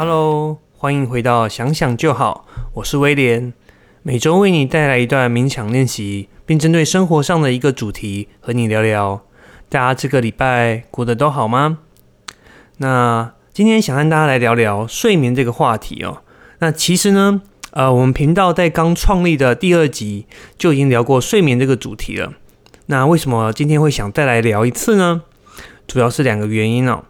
Hello，欢迎回到想想就好，我是威廉，每周为你带来一段冥想练习，并针对生活上的一个主题和你聊聊。大家这个礼拜过得都好吗？那今天想和大家来聊聊睡眠这个话题哦。那其实呢，呃，我们频道在刚创立的第二集就已经聊过睡眠这个主题了。那为什么今天会想再来聊一次呢？主要是两个原因哦。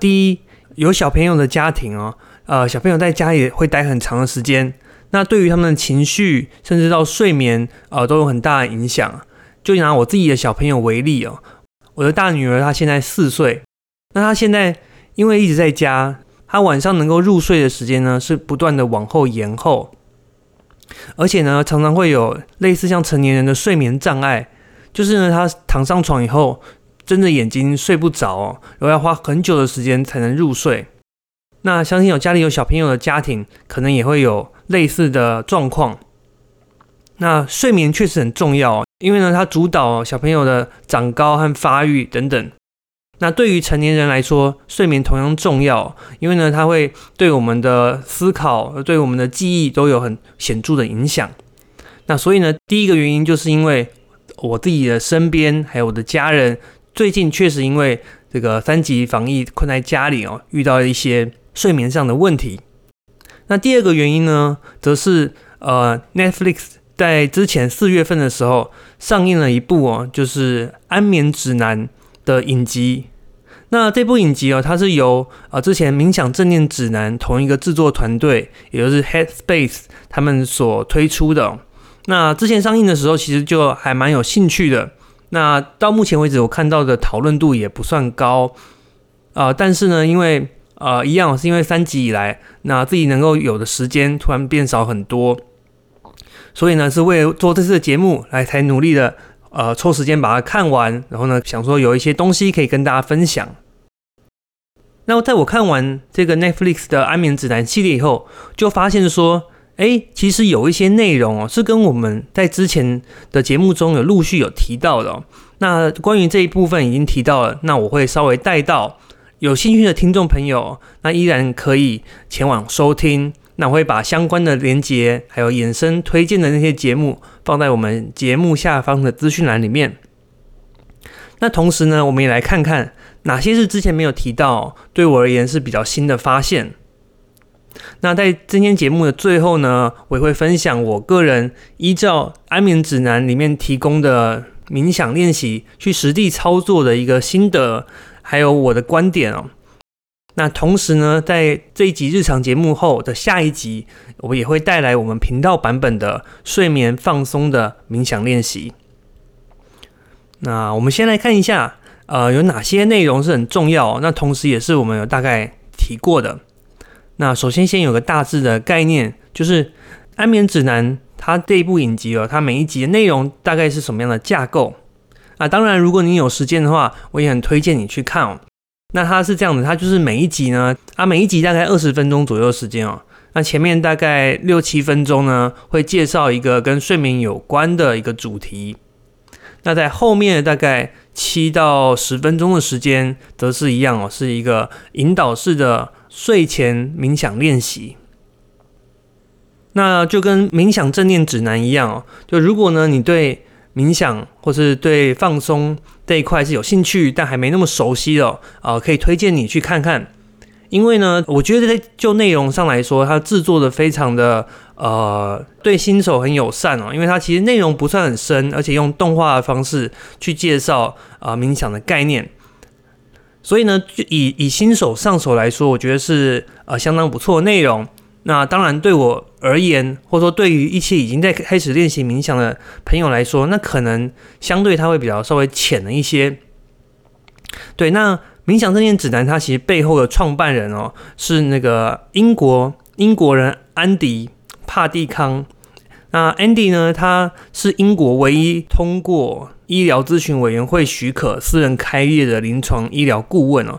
第一，有小朋友的家庭哦，呃，小朋友在家里会待很长的时间，那对于他们的情绪，甚至到睡眠，呃，都有很大的影响。就拿我自己的小朋友为例哦。我的大女儿她现在四岁，那她现在因为一直在家，她晚上能够入睡的时间呢是不断的往后延后，而且呢常常会有类似像成年人的睡眠障碍，就是呢她躺上床以后睁着眼睛睡不着，然后要花很久的时间才能入睡。那相信有家里有小朋友的家庭，可能也会有类似的状况。那睡眠确实很重要。因为呢，它主导小朋友的长高和发育等等。那对于成年人来说，睡眠同样重要，因为呢，它会对我们的思考、对我们的记忆都有很显著的影响。那所以呢，第一个原因就是因为我自己的身边还有我的家人，最近确实因为这个三级防疫困在家里哦，遇到一些睡眠上的问题。那第二个原因呢，则是呃，Netflix。在之前四月份的时候，上映了一部哦，就是《安眠指南》的影集。那这部影集哦，它是由呃之前冥想正念指南同一个制作团队，也就是 Headspace 他们所推出的。那之前上映的时候，其实就还蛮有兴趣的。那到目前为止，我看到的讨论度也不算高啊。但是呢，因为呃一样是因为三级以来，那自己能够有的时间突然变少很多。所以呢，是为了做这次的节目来才努力的，呃，抽时间把它看完，然后呢，想说有一些东西可以跟大家分享。那在我看完这个 Netflix 的安眠指南系列以后，就发现说，哎，其实有一些内容哦，是跟我们在之前的节目中有陆续有提到的。那关于这一部分已经提到了，那我会稍微带到，有兴趣的听众朋友，那依然可以前往收听。那我会把相关的连接，还有衍生推荐的那些节目，放在我们节目下方的资讯栏里面。那同时呢，我们也来看看哪些是之前没有提到，对我而言是比较新的发现。那在今天节目的最后呢，我也会分享我个人依照安眠指南里面提供的冥想练习去实地操作的一个心得，还有我的观点哦。那同时呢，在这一集日常节目后的下一集，我也会带来我们频道版本的睡眠放松的冥想练习。那我们先来看一下，呃，有哪些内容是很重要，那同时也是我们有大概提过的。那首先先有个大致的概念，就是安眠指南它这一部影集哦，它每一集的内容大概是什么样的架构？啊，当然，如果你有时间的话，我也很推荐你去看哦。那它是这样的，它就是每一集呢，啊，每一集大概二十分钟左右时间哦。那前面大概六七分钟呢，会介绍一个跟睡眠有关的一个主题。那在后面大概七到十分钟的时间，则是一样哦，是一个引导式的睡前冥想练习。那就跟冥想正念指南一样哦，就如果呢，你对冥想或是对放松这一块是有兴趣，但还没那么熟悉的啊，可以推荐你去看看。因为呢，我觉得就内容上来说，它制作的非常的呃，对新手很友善哦。因为它其实内容不算很深，而且用动画的方式去介绍啊冥想的概念，所以呢，就以以新手上手来说，我觉得是呃相当不错的内容。那当然，对我而言，或者说对于一些已经在开始练习冥想的朋友来说，那可能相对它会比较稍微浅了一些。对，那冥想正念指南，它其实背后的创办人哦，是那个英国英国人安迪帕蒂康。那 Andy 呢，他是英国唯一通过医疗咨询委员会许可私人开业的临床医疗顾问哦。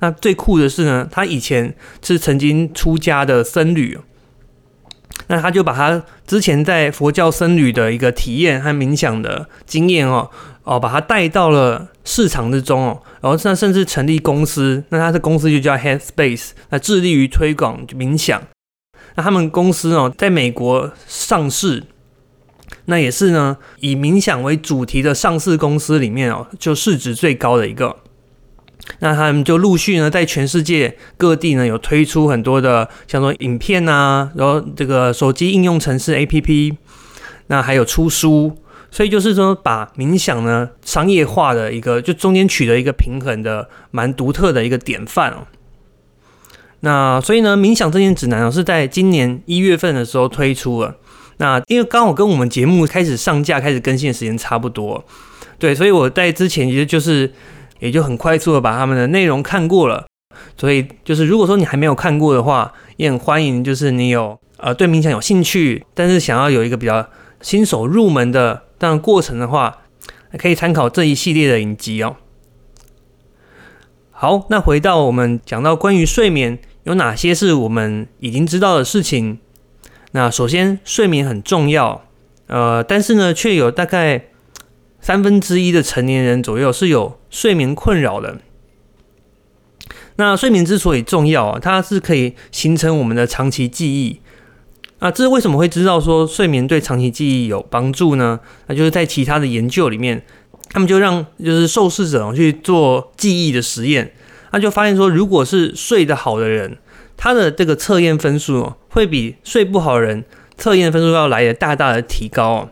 那最酷的是呢，他以前是曾经出家的僧侣，那他就把他之前在佛教僧侣的一个体验和冥想的经验哦，哦，把它带到了市场之中哦，然后那甚至成立公司，那他的公司就叫 Headspace，那致力于推广冥想。那他们公司哦，在美国上市，那也是呢以冥想为主题的上市公司里面哦，就市值最高的一个。那他们就陆续呢，在全世界各地呢，有推出很多的，像说影片啊，然后这个手机应用程式 APP，那还有出书，所以就是说把冥想呢商业化的一个，就中间取得一个平衡的，蛮独特的一个典范哦。那所以呢，冥想这件指南哦，是在今年一月份的时候推出了。那因为刚好跟我们节目开始上架、开始更新的时间差不多，对，所以我在之前其实就是。也就很快速的把他们的内容看过了，所以就是如果说你还没有看过的话，也很欢迎，就是你有呃对冥想有兴趣，但是想要有一个比较新手入门的这样过程的话，可以参考这一系列的影集哦。好，那回到我们讲到关于睡眠有哪些是我们已经知道的事情，那首先睡眠很重要，呃，但是呢却有大概。三分之一的成年人左右是有睡眠困扰的。那睡眠之所以重要啊，它是可以形成我们的长期记忆。啊，这是为什么会知道说睡眠对长期记忆有帮助呢？那就是在其他的研究里面，他们就让就是受试者去做记忆的实验，那就发现说，如果是睡得好的人，他的这个测验分数会比睡不好人测验分数要来的大大的提高哦。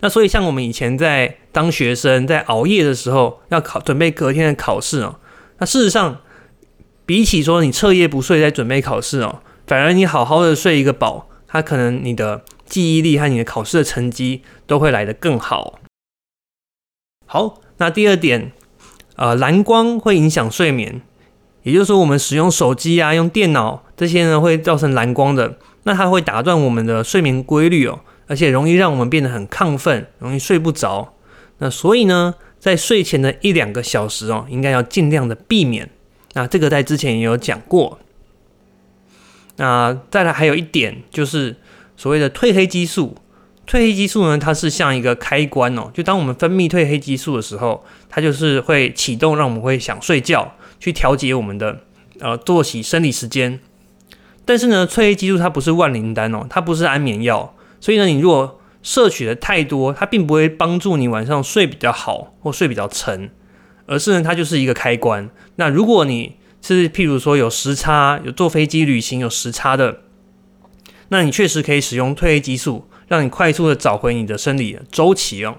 那所以像我们以前在当学生在熬夜的时候，要考准备隔天的考试哦。那事实上，比起说你彻夜不睡在准备考试哦，反而你好好的睡一个饱，它可能你的记忆力和你的考试的成绩都会来得更好。好，那第二点，呃，蓝光会影响睡眠，也就是说，我们使用手机啊、用电脑这些呢，会造成蓝光的，那它会打断我们的睡眠规律哦，而且容易让我们变得很亢奋，容易睡不着。那所以呢，在睡前的一两个小时哦，应该要尽量的避免。那这个在之前也有讲过。那再来还有一点就是所谓的褪黑激素。褪黑激素呢，它是像一个开关哦，就当我们分泌褪黑激素的时候，它就是会启动，让我们会想睡觉，去调节我们的呃作息生理时间。但是呢，褪黑激素它不是万灵丹哦，它不是安眠药，所以呢，你如果摄取的太多，它并不会帮助你晚上睡比较好或睡比较沉，而是呢，它就是一个开关。那如果你是譬如说有时差，有坐飞机旅行有时差的，那你确实可以使用褪黑激素，让你快速的找回你的生理周期哦。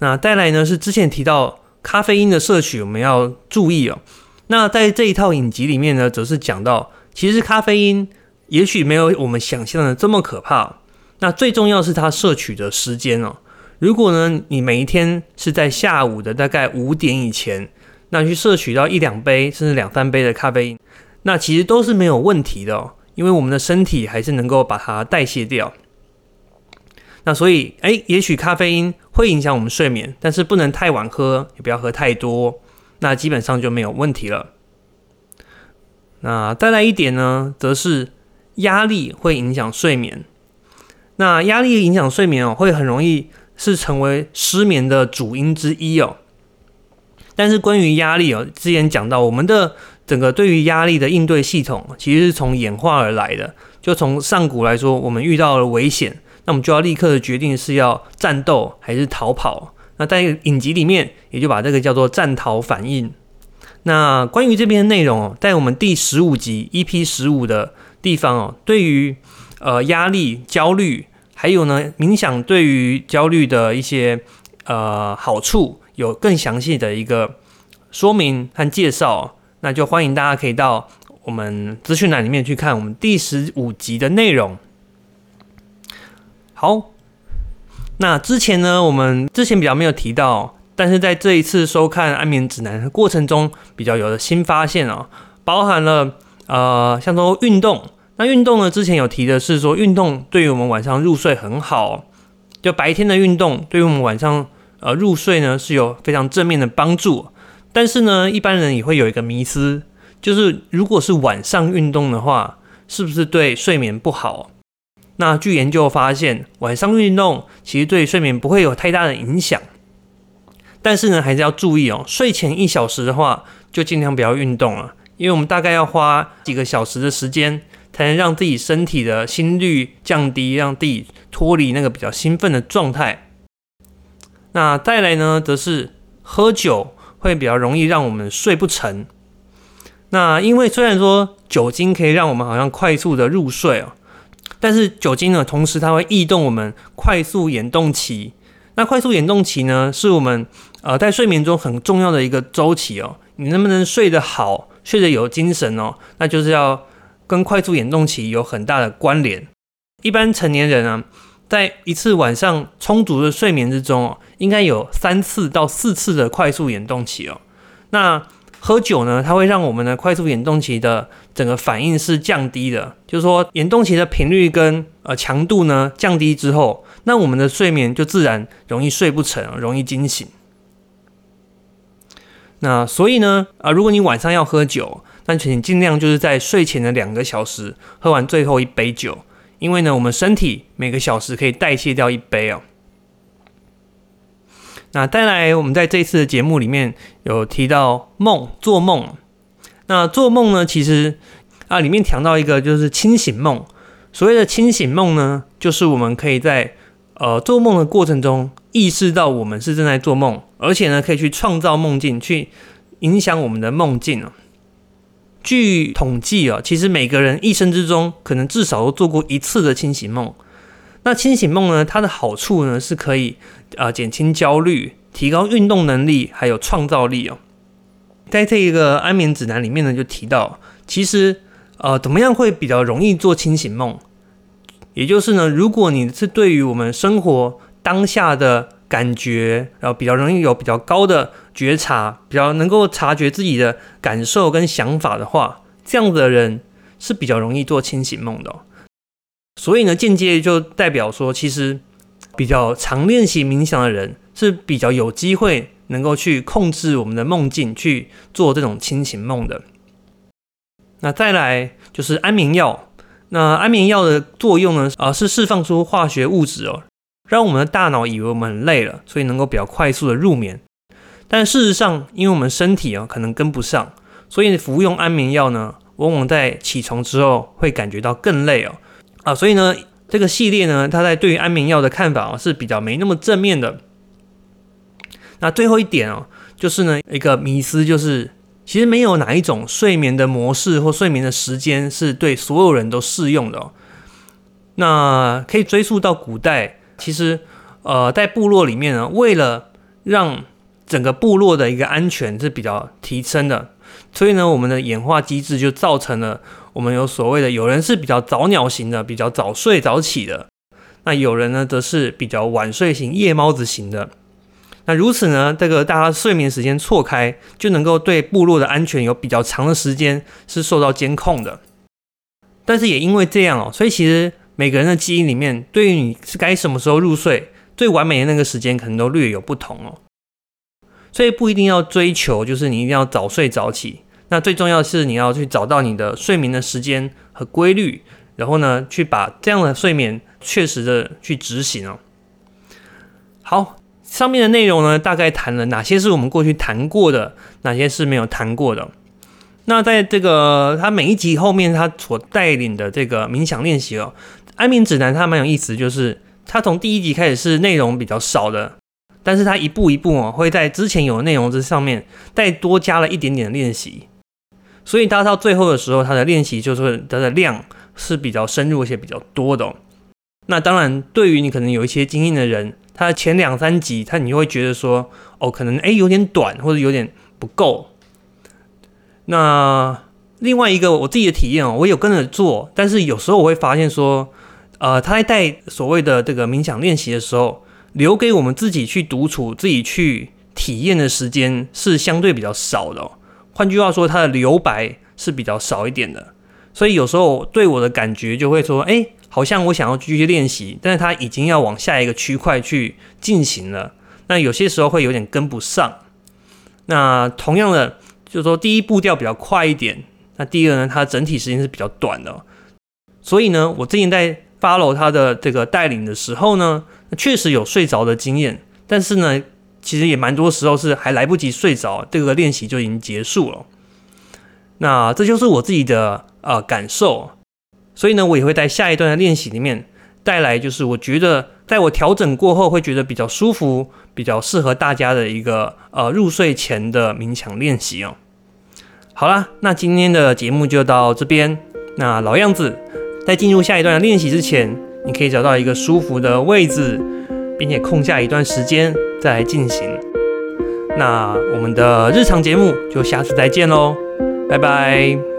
那再来呢，是之前提到咖啡因的摄取，我们要注意哦。那在这一套影集里面呢，则是讲到，其实咖啡因也许没有我们想象的这么可怕。那最重要是它摄取的时间哦。如果呢，你每一天是在下午的大概五点以前，那去摄取到一两杯甚至两三杯的咖啡因，那其实都是没有问题的哦，因为我们的身体还是能够把它代谢掉。那所以，哎，也许咖啡因会影响我们睡眠，但是不能太晚喝，也不要喝太多，那基本上就没有问题了。那再来一点呢，则是压力会影响睡眠。那压力影响睡眠哦，会很容易是成为失眠的主因之一哦。但是关于压力哦，之前讲到我们的整个对于压力的应对系统，其实是从演化而来的。就从上古来说，我们遇到了危险，那我们就要立刻的决定是要战斗还是逃跑。那在影集里面，也就把这个叫做战逃反应。那关于这边的内容哦，在我们第十五集 EP 十五的地方哦，对于。呃，压力、焦虑，还有呢，冥想对于焦虑的一些呃好处，有更详细的一个说明和介绍，那就欢迎大家可以到我们资讯栏里面去看我们第十五集的内容。好，那之前呢，我们之前比较没有提到，但是在这一次收看安眠指南的过程中，比较有的新发现啊，包含了呃，像说运动。那运动呢？之前有提的是说，运动对于我们晚上入睡很好。就白天的运动，对于我们晚上呃入睡呢是有非常正面的帮助。但是呢，一般人也会有一个迷思，就是如果是晚上运动的话，是不是对睡眠不好？那据研究发现，晚上运动其实对睡眠不会有太大的影响。但是呢，还是要注意哦，睡前一小时的话，就尽量不要运动了，因为我们大概要花几个小时的时间，才能让自己身体的心率降低，让自己脱离那个比较兴奋的状态。那再来呢，则是喝酒会比较容易让我们睡不成。那因为虽然说酒精可以让我们好像快速的入睡哦，但是酒精呢，同时它会抑动我们快速眼动期。那快速眼动期呢，是我们呃在睡眠中很重要的一个周期哦。你能不能睡得好，睡得有精神哦，那就是要跟快速眼动期有很大的关联。一般成年人啊，在一次晚上充足的睡眠之中哦，应该有三次到四次的快速眼动期哦。那喝酒呢，它会让我们的快速眼动期的整个反应是降低的，就是说眼动期的频率跟呃强度呢降低之后。那我们的睡眠就自然容易睡不成，容易惊醒。那所以呢，啊，如果你晚上要喝酒，那请尽量就是在睡前的两个小时喝完最后一杯酒，因为呢，我们身体每个小时可以代谢掉一杯哦。那再来，我们在这次的节目里面有提到梦，做梦。那做梦呢，其实啊，里面谈到一个就是清醒梦。所谓的清醒梦呢，就是我们可以在呃，做梦的过程中，意识到我们是正在做梦，而且呢，可以去创造梦境，去影响我们的梦境啊。据统计啊，其实每个人一生之中，可能至少都做过一次的清醒梦。那清醒梦呢，它的好处呢，是可以啊减轻焦虑，提高运动能力，还有创造力哦。在这一个安眠指南里面呢，就提到，其实呃，怎么样会比较容易做清醒梦？也就是呢，如果你是对于我们生活当下的感觉，然后比较容易有比较高的觉察，比较能够察觉自己的感受跟想法的话，这样子的人是比较容易做清醒梦的。所以呢，间接就代表说，其实比较常练习冥想的人是比较有机会能够去控制我们的梦境，去做这种清醒梦的。那再来就是安眠药。那安眠药的作用呢？啊，是释放出化学物质哦，让我们的大脑以为我们很累了，所以能够比较快速的入眠。但事实上，因为我们身体啊可能跟不上，所以服用安眠药呢，往往在起床之后会感觉到更累哦。啊，所以呢，这个系列呢，它在对于安眠药的看法啊是比较没那么正面的。那最后一点哦，就是呢一个迷思就是。其实没有哪一种睡眠的模式或睡眠的时间是对所有人都适用的。哦那可以追溯到古代，其实呃在部落里面呢，为了让整个部落的一个安全是比较提升的，所以呢我们的演化机制就造成了我们有所谓的有人是比较早鸟型的，比较早睡早起的，那有人呢则是比较晚睡型夜猫子型的。那如此呢，这个大家睡眠时间错开，就能够对部落的安全有比较长的时间是受到监控的。但是也因为这样哦，所以其实每个人的基因里面，对于你是该什么时候入睡，最完美的那个时间可能都略有不同哦。所以不一定要追求，就是你一定要早睡早起。那最重要的是你要去找到你的睡眠的时间和规律，然后呢，去把这样的睡眠确实的去执行哦。好。上面的内容呢，大概谈了哪些是我们过去谈过的，哪些是没有谈过的。那在这个他每一集后面，他所带领的这个冥想练习哦，安眠指南它蛮有意思，就是它从第一集开始是内容比较少的，但是它一步一步哦，会在之前有的内容之上面再多加了一点点练习，所以它到最后的时候，它的练习就是它的量是比较深入而且比较多的。那当然，对于你可能有一些经验的人。它前两三集，它你会觉得说，哦，可能诶有点短，或者有点不够。那另外一个我自己的体验哦，我有跟着做，但是有时候我会发现说，呃，他在带所谓的这个冥想练习的时候，留给我们自己去独处、自己去体验的时间是相对比较少的。换句话说，它的留白是比较少一点的。所以有时候对我的感觉就会说，哎。好像我想要继续练习，但是他已经要往下一个区块去进行了。那有些时候会有点跟不上。那同样的，就是说第一步调比较快一点，那第二呢，它整体时间是比较短的。所以呢，我之前在 follow 他的这个带领的时候呢，确实有睡着的经验，但是呢，其实也蛮多时候是还来不及睡着，这个练习就已经结束了。那这就是我自己的呃感受，所以呢，我也会在下一段的练习里面带来，就是我觉得在我调整过后会觉得比较舒服、比较适合大家的一个呃入睡前的冥想练习哦。好啦，那今天的节目就到这边。那老样子，在进入下一段的练习之前，你可以找到一个舒服的位置，并且空下一段时间再来进行。那我们的日常节目就下次再见喽，拜拜。